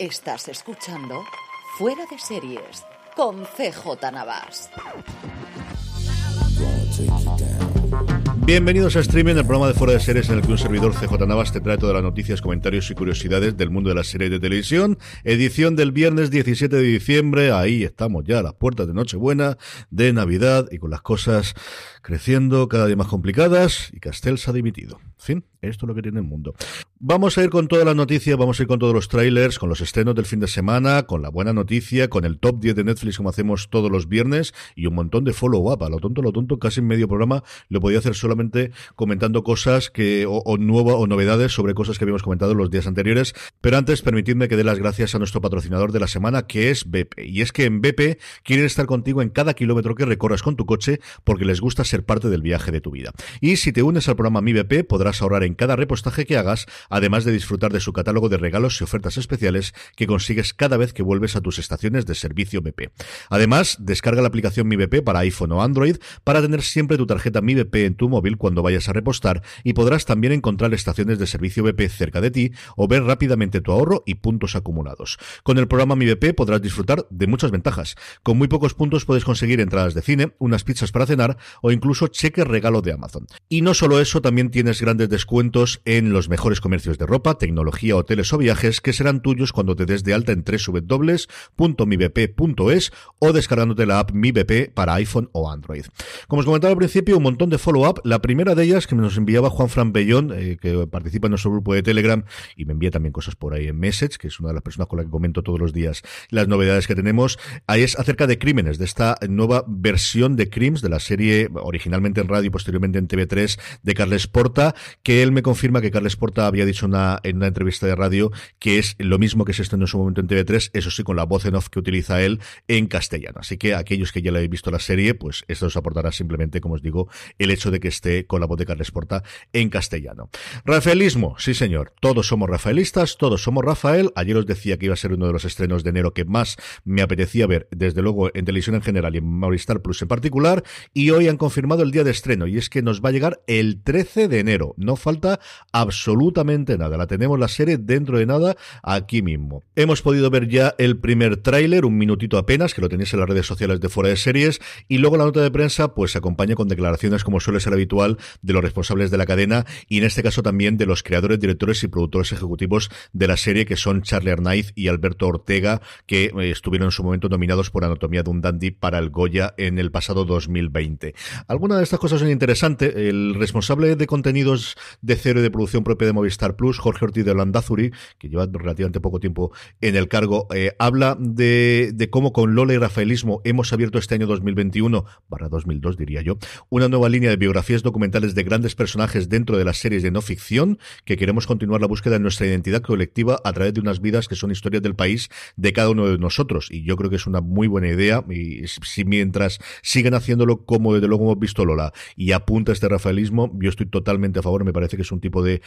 Estás escuchando Fuera de Series con CJ Navas. Bienvenidos a Streaming, el programa de Fuera de Series en el que un servidor CJ Navas te trae todas las noticias, comentarios y curiosidades del mundo de la serie de televisión. Edición del viernes 17 de diciembre. Ahí estamos ya a las puertas de Nochebuena, de Navidad y con las cosas creciendo cada día más complicadas y Castell se ha dimitido. Fin, esto es lo que tiene el mundo. Vamos a ir con todas las noticias, vamos a ir con todos los trailers, con los estrenos del fin de semana, con la buena noticia, con el top 10 de Netflix como hacemos todos los viernes y un montón de follow-up. A lo tonto, lo tonto, casi en medio programa lo podía hacer solamente comentando cosas que, o, o, o novedades sobre cosas que habíamos comentado los días anteriores. Pero antes, permitidme que dé las gracias a nuestro patrocinador de la semana, que es BP. Y es que en BP quieren estar contigo en cada kilómetro que recorras con tu coche porque les gusta ser parte del viaje de tu vida. Y si te unes al programa Mi BP, podrás ahorrar en cada repostaje que hagas, además de disfrutar de su catálogo de regalos y ofertas especiales que consigues cada vez que vuelves a tus estaciones de servicio BP. Además, descarga la aplicación Mi BP para iPhone o Android para tener siempre tu tarjeta Mi BP en tu móvil cuando vayas a repostar y podrás también encontrar estaciones de servicio BP cerca de ti o ver rápidamente tu ahorro y puntos acumulados. Con el programa Mi BP podrás disfrutar de muchas ventajas. Con muy pocos puntos puedes conseguir entradas de cine, unas pizzas para cenar o incluso cheque regalo de Amazon. Y no solo eso, también tienes grandes descuentos en los mejores comercios de ropa, tecnología, hoteles o viajes que serán tuyos cuando te des de alta en www.mibp.es o descargándote la app Mi BP para iPhone o Android. Como os comentaba al principio, un montón de follow-up. La primera de ellas que nos enviaba Juan Fran Bellón, eh, que participa en nuestro grupo de Telegram y me envía también cosas por ahí en Message, que es una de las personas con las que comento todos los días las novedades que tenemos. Ahí es acerca de crímenes, de esta nueva versión de Crims, de la serie originalmente en radio y posteriormente en TV3 de Carles Porta, que él me confirma que Carles Porta había dicho en una entrevista de radio que es lo mismo que se estrenó en su momento en TV3, eso sí, con la voz en off que utiliza él en castellano. Así que aquellos que ya le habéis visto la serie, pues esto os aportará simplemente, como os digo, el hecho de que esté con la voz de Carles Porta en castellano. Rafaelismo, sí señor, todos somos rafaelistas, todos somos Rafael. Ayer os decía que iba a ser uno de los estrenos de enero que más me apetecía ver, desde luego en televisión en general y en Movistar Plus en particular, y hoy han confirmado el día de estreno, y es que nos va a llegar el 13 de enero. No falta absolutamente nada. La tenemos la serie dentro de nada aquí mismo. Hemos podido ver ya el primer tráiler, un minutito apenas, que lo tenéis en las redes sociales de fuera de series, y luego la nota de prensa pues se acompaña con declaraciones como suele ser habitual de los responsables de la cadena y en este caso también de los creadores, directores y productores ejecutivos de la serie que son Charlie Arnaiz y Alberto Ortega que eh, estuvieron en su momento nominados por Anatomía de un Dandy para el Goya en el pasado 2020. Algunas de estas cosas son interesantes. El responsable de contenidos de cero y de producción propia de Movistar Plus, Jorge Ortiz de Landazuri, que lleva relativamente poco tiempo en el cargo, eh, habla de, de cómo con Lola y Rafaelismo hemos abierto este año 2021, barra 2002 diría yo, una nueva línea de biografías documentales de grandes personajes dentro de las series de no ficción, que queremos continuar la búsqueda de nuestra identidad colectiva a través de unas vidas que son historias del país de cada uno de nosotros. Y yo creo que es una muy buena idea. Y si mientras siguen haciéndolo como desde luego hemos visto Lola y apunta este rafaelismo, yo estoy totalmente a favor. Me parece que es un tipo de,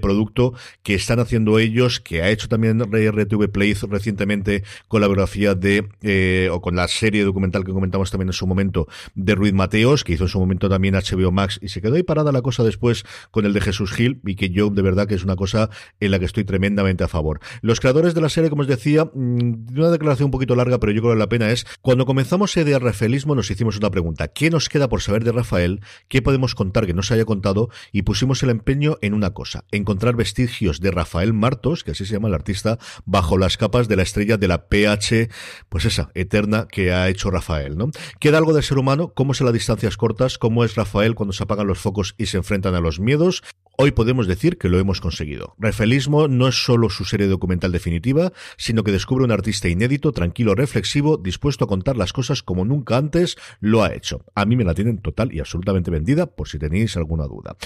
producto que están haciendo ellos, que ha hecho también RTV Play recientemente con la biografía de, eh, o con la serie documental que comentamos también en su momento de Ruiz Mateos, que hizo en su momento también HBO Max y se quedó ahí parada la cosa después con el de Jesús Gil y que yo de verdad que es una cosa en la que estoy tremendamente a favor. Los creadores de la serie, como os decía, de una declaración un poquito larga, pero yo creo que la pena es, cuando comenzamos de rafaelismo nos hicimos una pregunta, ¿qué nos queda por saber de Rafael? ¿Qué podemos contar que no se haya contado? Y pusimos el empeño en una cosa, encontrar vestigios de Rafael Martos, que así se llama el artista, bajo las capas de la estrella de la PH, pues esa, eterna que ha hecho Rafael, ¿no? Queda algo del ser humano, cómo a las distancias cortas, cómo es Rafael cuando se apagan los focos y se enfrentan a los miedos. Hoy podemos decir que lo hemos conseguido. Rafaelismo no es solo su serie documental definitiva, sino que descubre un artista inédito, tranquilo, reflexivo, dispuesto a contar las cosas como nunca antes lo ha hecho. A mí me la tienen total y absolutamente vendida, por si tenéis alguna duda.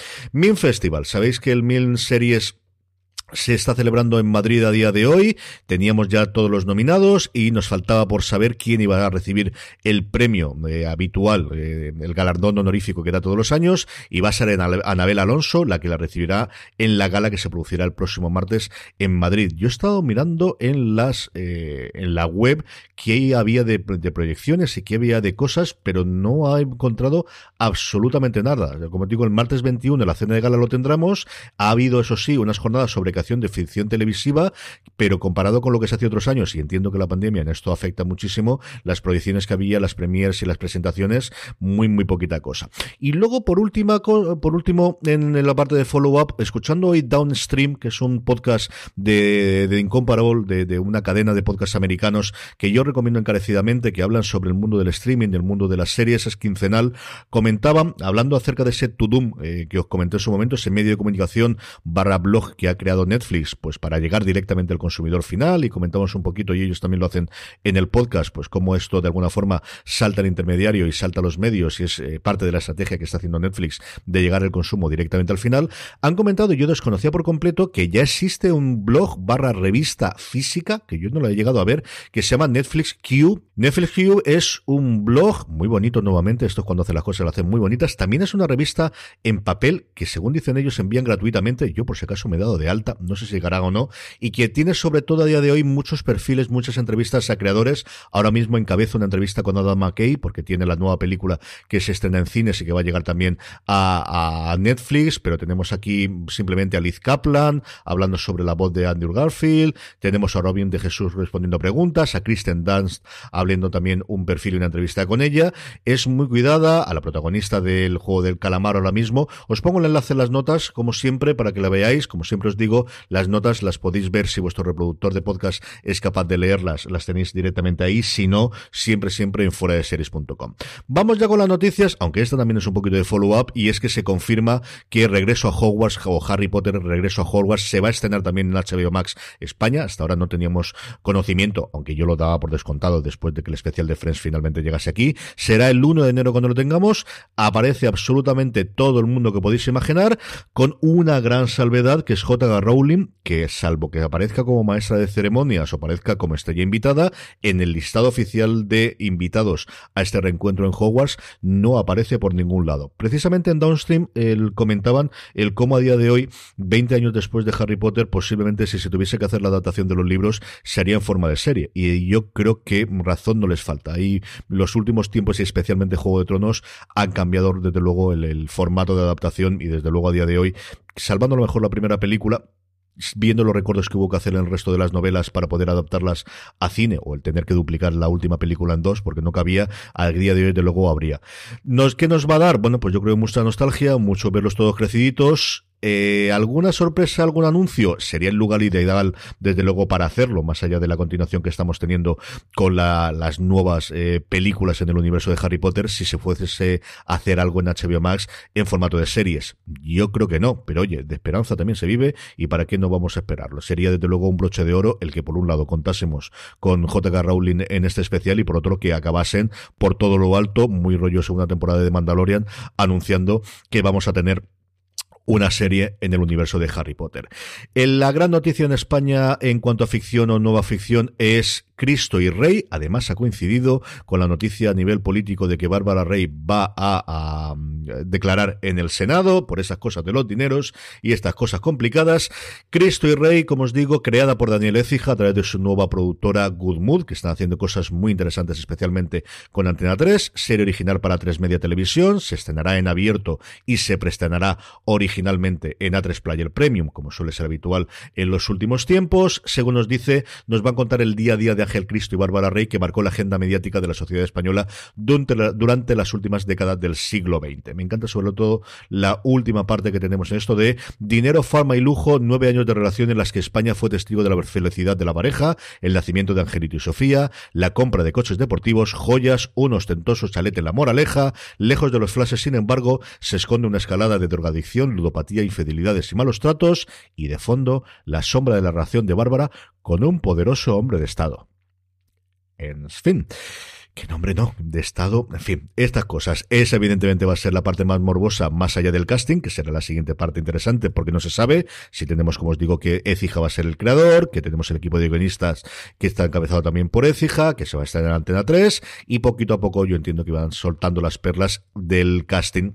Festival, sabéis que el Min Series se está celebrando en Madrid a día de hoy. Teníamos ya todos los nominados y nos faltaba por saber quién iba a recibir el premio eh, habitual, eh, el galardón honorífico que da todos los años. Y va a ser Anabel Alonso la que la recibirá en la gala que se producirá el próximo martes en Madrid. Yo he estado mirando en las eh, en la web qué había de, proyecciones y qué había de cosas, pero no he encontrado absolutamente nada. Como digo, el martes 21 la cena de gala lo tendremos. Ha habido, eso sí, unas jornadas sobre de ficción televisiva, pero comparado con lo que se hace otros años, y entiendo que la pandemia en esto afecta muchísimo, las proyecciones que había, las premiers y las presentaciones, muy, muy poquita cosa. Y luego, por última, por último, en, la parte de follow-up, escuchando hoy Downstream, que es un podcast de, de Incomparable, de, de una cadena de podcasts americanos, que yo recomiendo encarecidamente, que hablan sobre el mundo del streaming, del mundo de las series, es quincenal, comentaban, hablando acerca de ese Tudum, eh, que os comenté en su momento, ese medio de comunicación barra blog que ha creado Netflix, pues para llegar directamente al consumidor final, y comentamos un poquito, y ellos también lo hacen en el podcast, pues cómo esto de alguna forma salta al intermediario y salta a los medios, y es eh, parte de la estrategia que está haciendo Netflix de llegar al consumo directamente al final, han comentado, yo desconocía por completo, que ya existe un blog barra revista física, que yo no lo he llegado a ver, que se llama Netflix Q. Netflix Q es un blog muy bonito nuevamente, esto es cuando hace las cosas, lo hacen muy bonitas, también es una revista en papel que según dicen ellos envían gratuitamente, yo por si acaso me he dado de alta, no sé si llegará o no, y que tiene sobre todo a día de hoy muchos perfiles, muchas entrevistas a creadores, ahora mismo encabeza una entrevista con Adam McKay, porque tiene la nueva película que se estrena en cines y que va a llegar también a, a Netflix, pero tenemos aquí simplemente a Liz Kaplan, hablando sobre la voz de Andrew Garfield, tenemos a Robin de Jesús respondiendo preguntas, a Kristen Dunst hablando también un perfil y una entrevista con ella, es muy cuidada, a la protagonista del juego del calamar ahora mismo, os pongo el enlace en las notas, como siempre, para que la veáis, como siempre os digo, las notas las podéis ver si vuestro reproductor de podcast es capaz de leerlas, las tenéis directamente ahí, si no, siempre, siempre en fuera de series.com. Vamos ya con las noticias, aunque esta también es un poquito de follow-up, y es que se confirma que Regreso a Hogwarts o Harry Potter Regreso a Hogwarts se va a estrenar también en HBO Max España, hasta ahora no teníamos conocimiento, aunque yo lo daba por descontado después de que el especial de Friends finalmente llegase aquí, será el 1 de enero cuando lo tengamos, aparece absolutamente todo el mundo que podéis imaginar, con una gran salvedad que es J.G. Rowling, que salvo que aparezca como maestra de ceremonias o aparezca como estrella invitada, en el listado oficial de invitados a este reencuentro en Hogwarts no aparece por ningún lado. Precisamente en Downstream el, comentaban el cómo a día de hoy, 20 años después de Harry Potter, posiblemente si se tuviese que hacer la adaptación de los libros sería en forma de serie. Y yo creo que razón no les falta. Y los últimos tiempos y especialmente Juego de Tronos han cambiado desde luego el, el formato de adaptación y desde luego a día de hoy, salvando a lo mejor la primera película, viendo los recuerdos que hubo que hacer en el resto de las novelas para poder adaptarlas a cine o el tener que duplicar la última película en dos porque no cabía, al día de hoy de luego habría. ¿Nos, ¿Qué nos va a dar? Bueno, pues yo creo mucha nostalgia, mucho verlos todos creciditos, eh, ¿Alguna sorpresa, algún anuncio? Sería el lugar ideal, desde luego, para hacerlo, más allá de la continuación que estamos teniendo con las nuevas eh, películas en el universo de Harry Potter, si se fuese a hacer algo en HBO Max en formato de series. Yo creo que no, pero oye, de esperanza también se vive y para qué no vamos a esperarlo. Sería desde luego un broche de oro el que por un lado contásemos con J.K. Rowling en este especial y por otro que acabasen por todo lo alto, muy rollo segunda temporada de Mandalorian, anunciando que vamos a tener una serie en el universo de Harry Potter. La gran noticia en España en cuanto a ficción o nueva ficción es Cristo y Rey. Además, ha coincidido con la noticia a nivel político de que Bárbara Rey va a, mm, declarar en el Senado por esas cosas de los dineros y estas cosas complicadas. Cristo y Rey, como os digo, creada por Daniel Écija a través de su nueva productora Good Mood, que están haciendo cosas muy interesantes, especialmente con Antena 3. Serie original para 3 Media Televisión. Se estrenará en abierto y se preestrenará originalmente en A3 Player Premium, como suele ser habitual en los últimos tiempos. Según nos dice, nos va a contar el día a día de Ángel Cristo y Bárbara Rey, que marcó la agenda mediática de la sociedad española durante, las últimas décadas del siglo XX. Me encanta sobre todo la última parte que tenemos en esto de dinero, fama y lujo, nueve años de relación en las que España fue testigo de la felicidad de la pareja, el nacimiento de Angelito y Sofía, la compra de coches deportivos, joyas, un ostentoso chalet en la moraleja, lejos de los flashes, sin embargo, se esconde una escalada de drogadicción, ludopatía, infidelidades y malos tratos, y de fondo, la sombra de la relación de Bárbara con un poderoso hombre de Estado en fin. ¿Qué nombre no? De estado, en fin, estas cosas. Esa evidentemente va a ser la parte más morbosa, más allá del casting, que será la siguiente parte interesante, porque no se sabe si tenemos, como os digo, que Ecija va a ser el creador, que tenemos el equipo de guionistas que está encabezado también por Ecija, que se va a estar en la Antena 3, y poquito a poco yo entiendo que van soltando las perlas del casting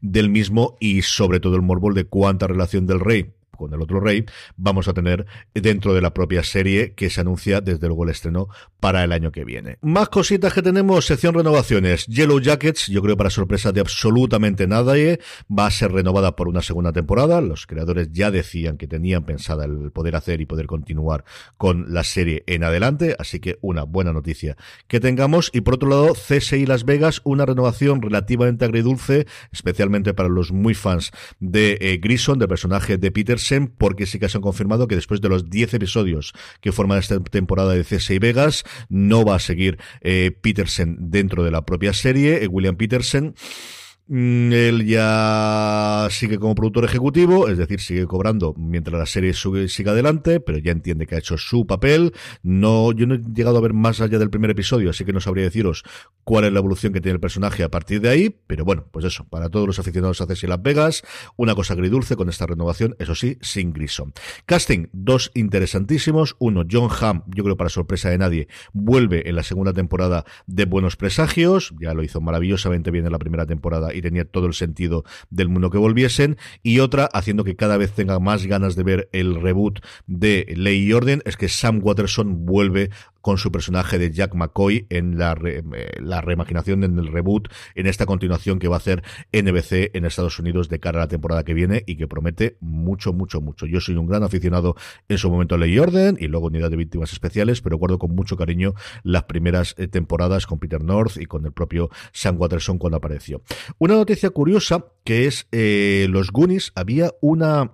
del mismo y sobre todo el morbo de cuánta relación del rey con el otro rey, vamos a tener dentro de la propia serie que se anuncia desde luego el estreno para el año que viene. Más cositas que tenemos, sección renovaciones. Yellow Jackets, yo creo para sorpresa de absolutamente nadie, va a ser renovada por una segunda temporada. Los creadores ya decían que tenían pensada el poder hacer y poder continuar con la serie en adelante, así que una buena noticia que tengamos. Y por otro lado, CSI Las Vegas, una renovación relativamente agridulce, especialmente para los muy fans de eh, Grison, del personaje de Porque sí que se han confirmado que después de los 10 episodios que forman esta temporada de CSI Vegas, no va a seguir eh, Petersen dentro de la propia serie, eh, William Petersen. Mm, él ya sigue como productor ejecutivo, es decir, sigue cobrando mientras la serie sigue adelante, pero ya entiende que ha hecho su papel. No, yo no he llegado a ver más allá del primer episodio, así que no sabría deciros cuál es la evolución que tiene el personaje a partir de ahí, pero bueno, pues eso, para todos los aficionados a y Las Vegas, una cosa agridulce con esta renovación, eso sí, sin Grison. Casting, dos interesantísimos. Uno, John Hamm, yo creo para sorpresa de nadie, vuelve en la segunda temporada de Buenos Presagios, ya lo hizo maravillosamente bien en la primera temporada y tenía todo el sentido del mundo que volviesen, y otra haciendo que cada vez tenga más ganas de ver el reboot de Ley y Orden, es que Sam Watterson vuelve con su personaje de Jack McCoy en la, eh, la reimaginación, en el reboot, en esta continuación que va a hacer NBC en Estados Unidos de cara a la temporada que viene y que promete mucho, mucho, mucho. Yo soy un gran aficionado en su momento a Ley y Orden y luego Unidad de Víctimas Especiales, pero guardo con mucho cariño las primeras eh, temporadas con Peter North y con el propio Sam Watterson cuando apareció. Una noticia curiosa que es eh, los Goonies, había una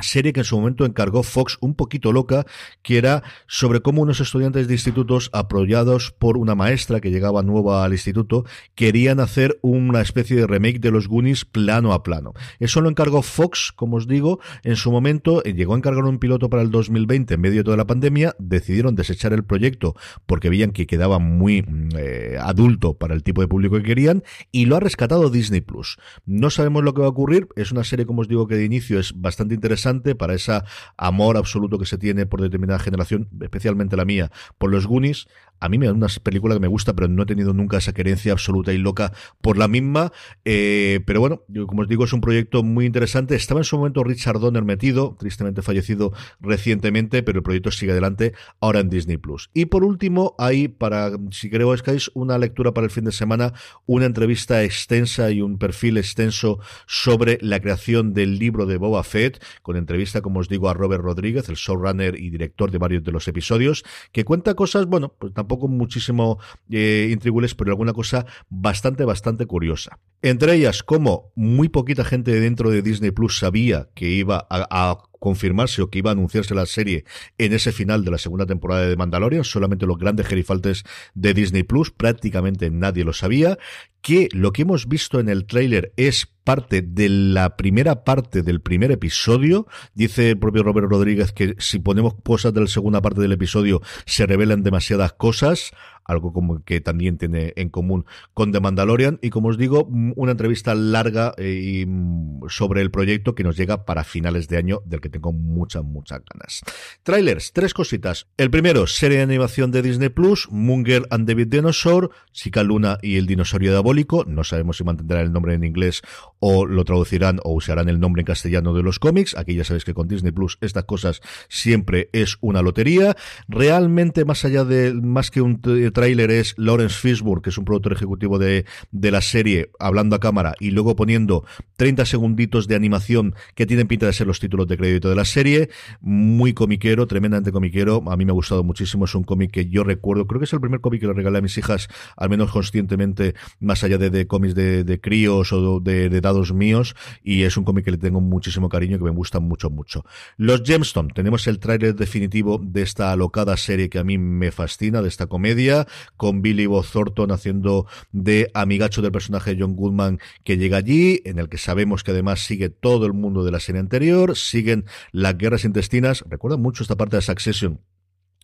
serie que en su momento encargó Fox un poquito loca, que era sobre cómo unos estudiantes de institutos apoyados por una maestra que llegaba nueva al instituto querían hacer una especie de remake de los Goonies plano a plano. Eso lo encargó Fox, como os digo, en su momento eh, llegó a encargar un piloto para el 2020 en medio de toda la pandemia, decidieron desechar el proyecto porque veían que quedaba muy mm, eh, adulto para el tipo de público que querían y lo ha rescatado Disney Plus. No sabemos lo que va a ocurrir, es una serie como os digo que de inicio es bastante interesante para ese amor absoluto que se tiene por determinada generación, especialmente la mía, por los Goonies. A mí me da una película que me gusta, pero no he tenido nunca esa querencia absoluta y loca por la misma. Eh, pero bueno, como os digo, es un proyecto muy interesante. Estaba en su momento Richard Donner metido, tristemente fallecido recientemente, pero el proyecto sigue adelante ahora en Disney Plus. Y por último, hay para, si creo es una lectura para el fin de semana, una entrevista extensa y un perfil extenso sobre la creación del libro de Boba Fett, con entrevista, como os digo, a Robert Rodríguez, el showrunner y director de varios de los episodios, que cuenta cosas, bueno, pues tampoco muchísimo eh, pero alguna cosa bastante, bastante curiosa. Entre ellas, como muy poquita gente dentro de Disney Plus sabía que iba a confirmarse o que iba a anunciarse la serie en ese final de la segunda temporada de Mandalorian, solamente los grandes gerifaltes de Disney Plus, prácticamente nadie lo sabía, que lo que hemos visto en el tráiler es parte de la primera parte del primer episodio. Dice el propio Robert Rodríguez que si ponemos cosas de la segunda parte del episodio se revelan demasiadas cosas algo como que también tiene en común con The Mandalorian y como os digo, una entrevista larga eh, mm, sobre el proyecto que nos llega para finales de año del que tengo muchas, muchas ganas. Trailers, tres cositas. El primero, serie de animación de Disney Plus, Munger and David Dinosaur, Chica Luna y el dinosaurio diabólico, no sabemos si mantendrán el nombre en inglés o lo traducirán o usarán el nombre en castellano de los cómics, aquí ya sabéis que con Disney Plus estas cosas siempre es una lotería. Realmente más allá de más que un tráiler es Lawrence Fishburne, que es un productor ejecutivo de, de la serie, hablando a cámara y luego poniendo 30 segunditos de animación que tienen pinta de ser los títulos de crédito de la serie. Muy comiquero, tremendamente comiquero. A mí me ha gustado muchísimo. Es un cómic que yo recuerdo. Creo que es el primer cómic que le regalé a mis hijas, al menos conscientemente, más allá de, cómics de, de, críos o de, de dados míos. Y es un cómic que le tengo muchísimo cariño, que me gusta mucho, mucho. Los Gemstone. Tenemos el tráiler definitivo de esta alocada serie que a mí me fascina, de esta comedia con Billy Bob Thornton haciendo de amigacho del personaje John Goodman que llega allí, en el que sabemos que además sigue todo el mundo de la serie anterior, siguen las guerras intestinas, recuerda mucho esta parte de Succession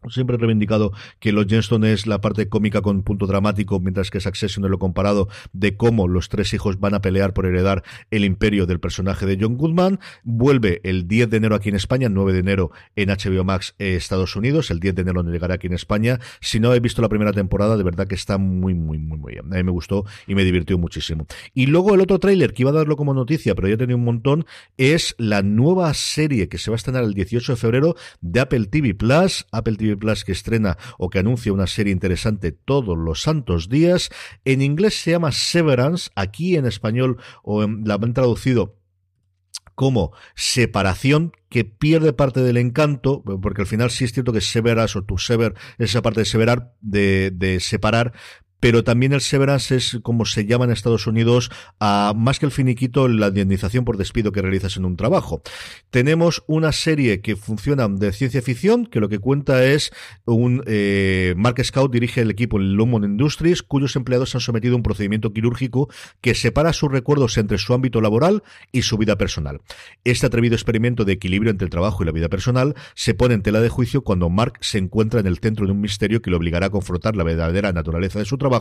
Siempre he reivindicado que los Jenstone es la parte cómica con punto dramático, mientras que Succession es lo comparado de cómo los tres hijos van a pelear por heredar el imperio del personaje de John Goodman. Vuelve el 10 de enero aquí en España, 9 de enero en HBO Max eh, Estados Unidos, el 10 de enero no llegará aquí en España. Si no he visto la primera temporada, de verdad que está muy, muy, muy, muy bien. A mí me gustó y me divirtió muchísimo. Y luego el otro tráiler que iba a darlo como noticia, pero ya tenía un montón, es la nueva serie que se va a estrenar el 18 de febrero de Apple TV Plus. Apple TV Que estrena o que anuncia una serie interesante todos los santos días. En inglés se llama Severance, aquí en español o la han traducido como separación que pierde parte del encanto, porque al final sí es cierto que severas o tu sever, esa parte de severar, de, de separar, pero también el severance es como se llama en Estados Unidos, a, más que el finiquito, la indemnización por despido que realizas en un trabajo. Tenemos una serie que funciona de ciencia ficción, que lo que cuenta es un eh, Mark Scout dirige el equipo en Lumon Industries, cuyos empleados han sometido a un procedimiento quirúrgico que separa sus recuerdos entre su ámbito laboral y su vida personal. Este atrevido experimento de equilibrio entre el trabajo y la vida personal se pone en tela de juicio cuando Mark se encuentra en el centro de un misterio que le obligará a confrontar la verdadera naturaleza de su trabajo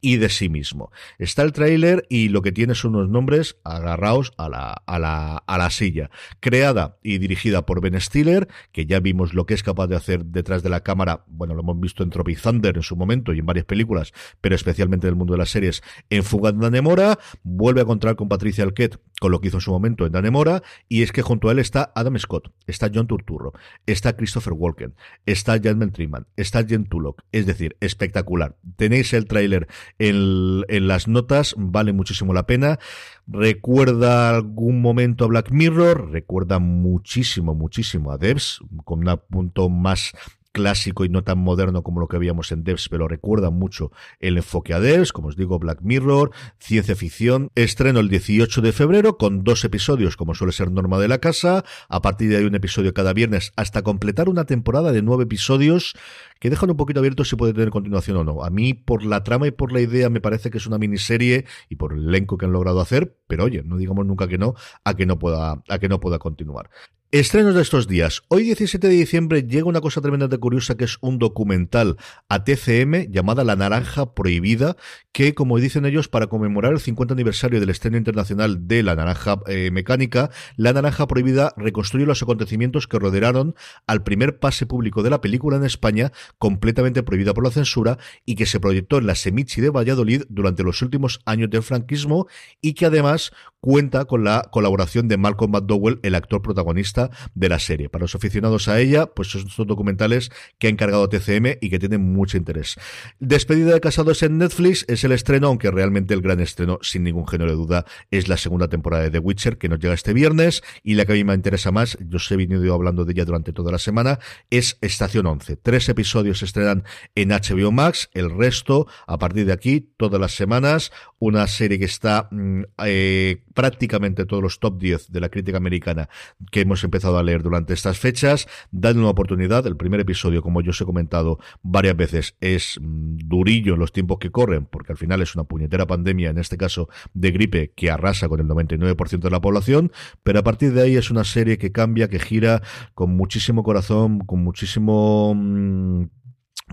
y de sí mismo. Está el tráiler y lo que tiene son unos nombres agarrados a la, a la, a la silla. Creada y dirigida por Ben Stiller, que ya vimos lo que es capaz de hacer detrás de la cámara. Bueno, lo hemos visto en Tropic Thunder en su momento y en varias películas, pero especialmente en el mundo de las series. En Fuga de Danemora, vuelve a encontrar con Patricia Alquette con lo que hizo en su momento en Danemora, y es que junto a él está Adam Scott, está John Turturro, está Christopher Walken, está Jasmine Triman, está Jen Tullock, es decir, espectacular. Tenéis el tráiler en, las notas, vale muchísimo la pena. Recuerda algún momento a Black Mirror, recuerda muchísimo, muchísimo a Devs, con un punto más clásico y no tan moderno como lo que veíamos en Devs, pero recuerda mucho el enfoque a Devs, como os digo, Black Mirror, ciencia ficción. Estreno el 18 de febrero con dos episodios, como suele ser norma de la casa. A partir de ahí un episodio cada viernes hasta completar una temporada de nueve episodios que dejan un poquito abierto si puede tener continuación o no. A mí, por la trama y por la idea, me parece que es una miniserie y por el elenco que han logrado hacer, pero oye, no digamos nunca que no, a que no pueda, a que no pueda continuar. Estrenos de estos días. Hoy 17 de diciembre llega una cosa tremendamente curiosa que es un documental a TCM llamada La Naranja Prohibida, que como dicen ellos, para conmemorar el 50 aniversario del estreno internacional de La Naranja eh, Mecánica, La Naranja Prohibida reconstruye los acontecimientos que rodearon al primer pase público de la película en España, completamente prohibida por la censura y que se proyectó en la Semichi de Valladolid durante los últimos años del franquismo y que además cuenta con la colaboración de Malcolm McDowell, el actor protagonista de la serie. Para los aficionados a ella, pues son documentales que ha encargado TCM y que tienen mucho interés. Despedida de Casados en Netflix es el estreno, aunque realmente el gran estreno, sin ningún género de duda, es la segunda temporada de The Witcher que nos llega este viernes y la que a mí me interesa más, yo os he venido hablando de ella durante toda la semana, es Estación 11. Tres episodios se estrenan en HBO Max, el resto, a partir de aquí, todas las semanas, una serie que está mm, eh, prácticamente todos los top 10 de la crítica americana que hemos empezado a leer durante estas fechas. Dan una oportunidad. El primer episodio, como yo os he comentado varias veces, es mm, durillo en los tiempos que corren, porque al final es una puñetera pandemia, en este caso de gripe, que arrasa con el 99% de la población, pero a partir de ahí es una serie que cambia, que gira con muchísimo corazón, con muchísimo... Mm,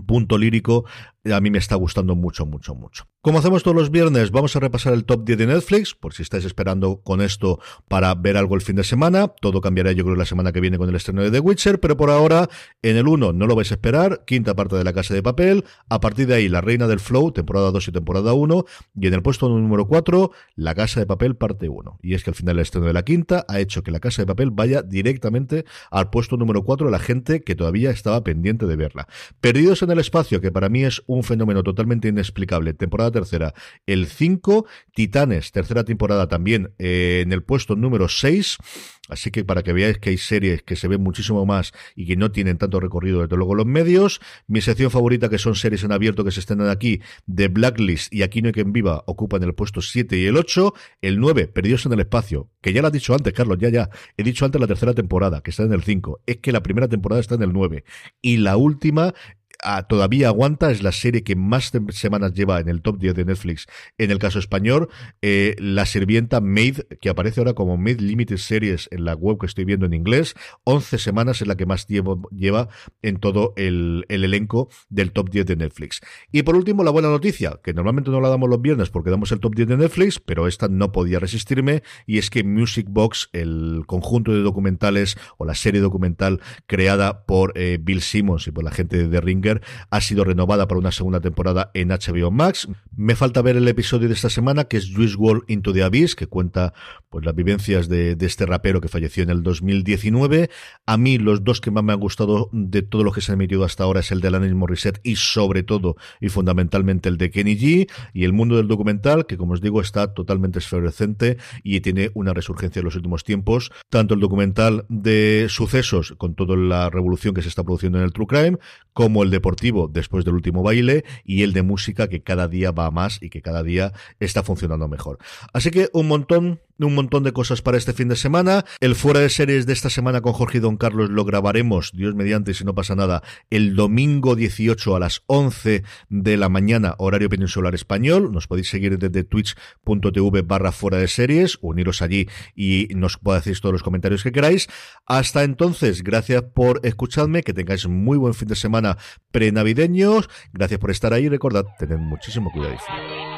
punto lírico a mí me está gustando mucho, mucho, mucho. Como hacemos todos los viernes, vamos a repasar el top 10 de Netflix, por si estáis esperando con esto para ver algo el fin de semana. Todo cambiará yo creo la semana que viene con el estreno de The Witcher, pero por ahora, en el 1 no lo vais a esperar, quinta parte de La Casa de Papel, a partir de ahí La Reina del Flow, temporada 2 y temporada 1, y en el puesto número 4, La Casa de Papel, parte 1. Y es que al final el estreno de la quinta ha hecho que La Casa de Papel vaya directamente al puesto número 4 de la gente que todavía estaba pendiente de verla. Perdidos en el espacio, que para mí es un fenómeno totalmente inexplicable. Temporada tercera, el 5. Titanes, tercera temporada también eh, en el puesto número 6. Así que para que veáis que hay series que se ven muchísimo más y que no tienen tanto recorrido desde luego los medios. Mi sección favorita que son series en abierto que se estrenan aquí, de Blacklist y Aquí no hay quien viva, ocupan el puesto 7 y el 8. El 9, Perdidos en el espacio, que ya lo has dicho antes, Carlos, ya, ya. He dicho antes la tercera temporada, que está en el 5. Es que la primera temporada está en el 9. Y la última todavía aguanta, es la serie que más semanas lleva en el top 10 de Netflix en el caso español. Eh, la sirvienta Maid, que aparece ahora como Maid Limited Series en la web que estoy viendo en inglés, 11 semanas es la que más lleva en todo el, el elenco del top 10 de Netflix. Y por último, la buena noticia, que normalmente no la damos los viernes porque damos el top 10 de Netflix, pero esta no podía resistirme, y es que Music Box, el conjunto de documentales o la serie documental creada por eh, Bill Simmons y por la gente de The Ringer, ha sido renovada para una segunda temporada en HBO Max. Me falta ver el episodio de esta semana, que es Juice World Into the Abyss, que cuenta pues las vivencias de, de este rapero que falleció en el 2019. A mí los dos que más me han gustado de todo lo que se ha emitido hasta ahora es el de Alanis Morissette y sobre todo y fundamentalmente el de Kenny G y el mundo del documental, que como os digo está totalmente esfervescente y tiene una resurgencia en los últimos tiempos. Tanto el documental de sucesos con toda la revolución que se está produciendo en el True Crime, como el después del último baile y el de música que cada día va más y que cada día está funcionando mejor. Así que un montón un montón de cosas para este fin de semana. El fuera de series de esta semana con Jorge y Don Carlos lo grabaremos, Dios mediante, si no pasa nada, el domingo 18 a las 11 de la mañana, horario peninsular español. Nos podéis seguir desde twitch.tv barra fuera de series, uniros allí y nos decir todos los comentarios que queráis. Hasta entonces, gracias por escucharme, que tengáis muy buen fin de semana prenavideños. Gracias por estar ahí. Recordad, tened muchísimo cuidado. 24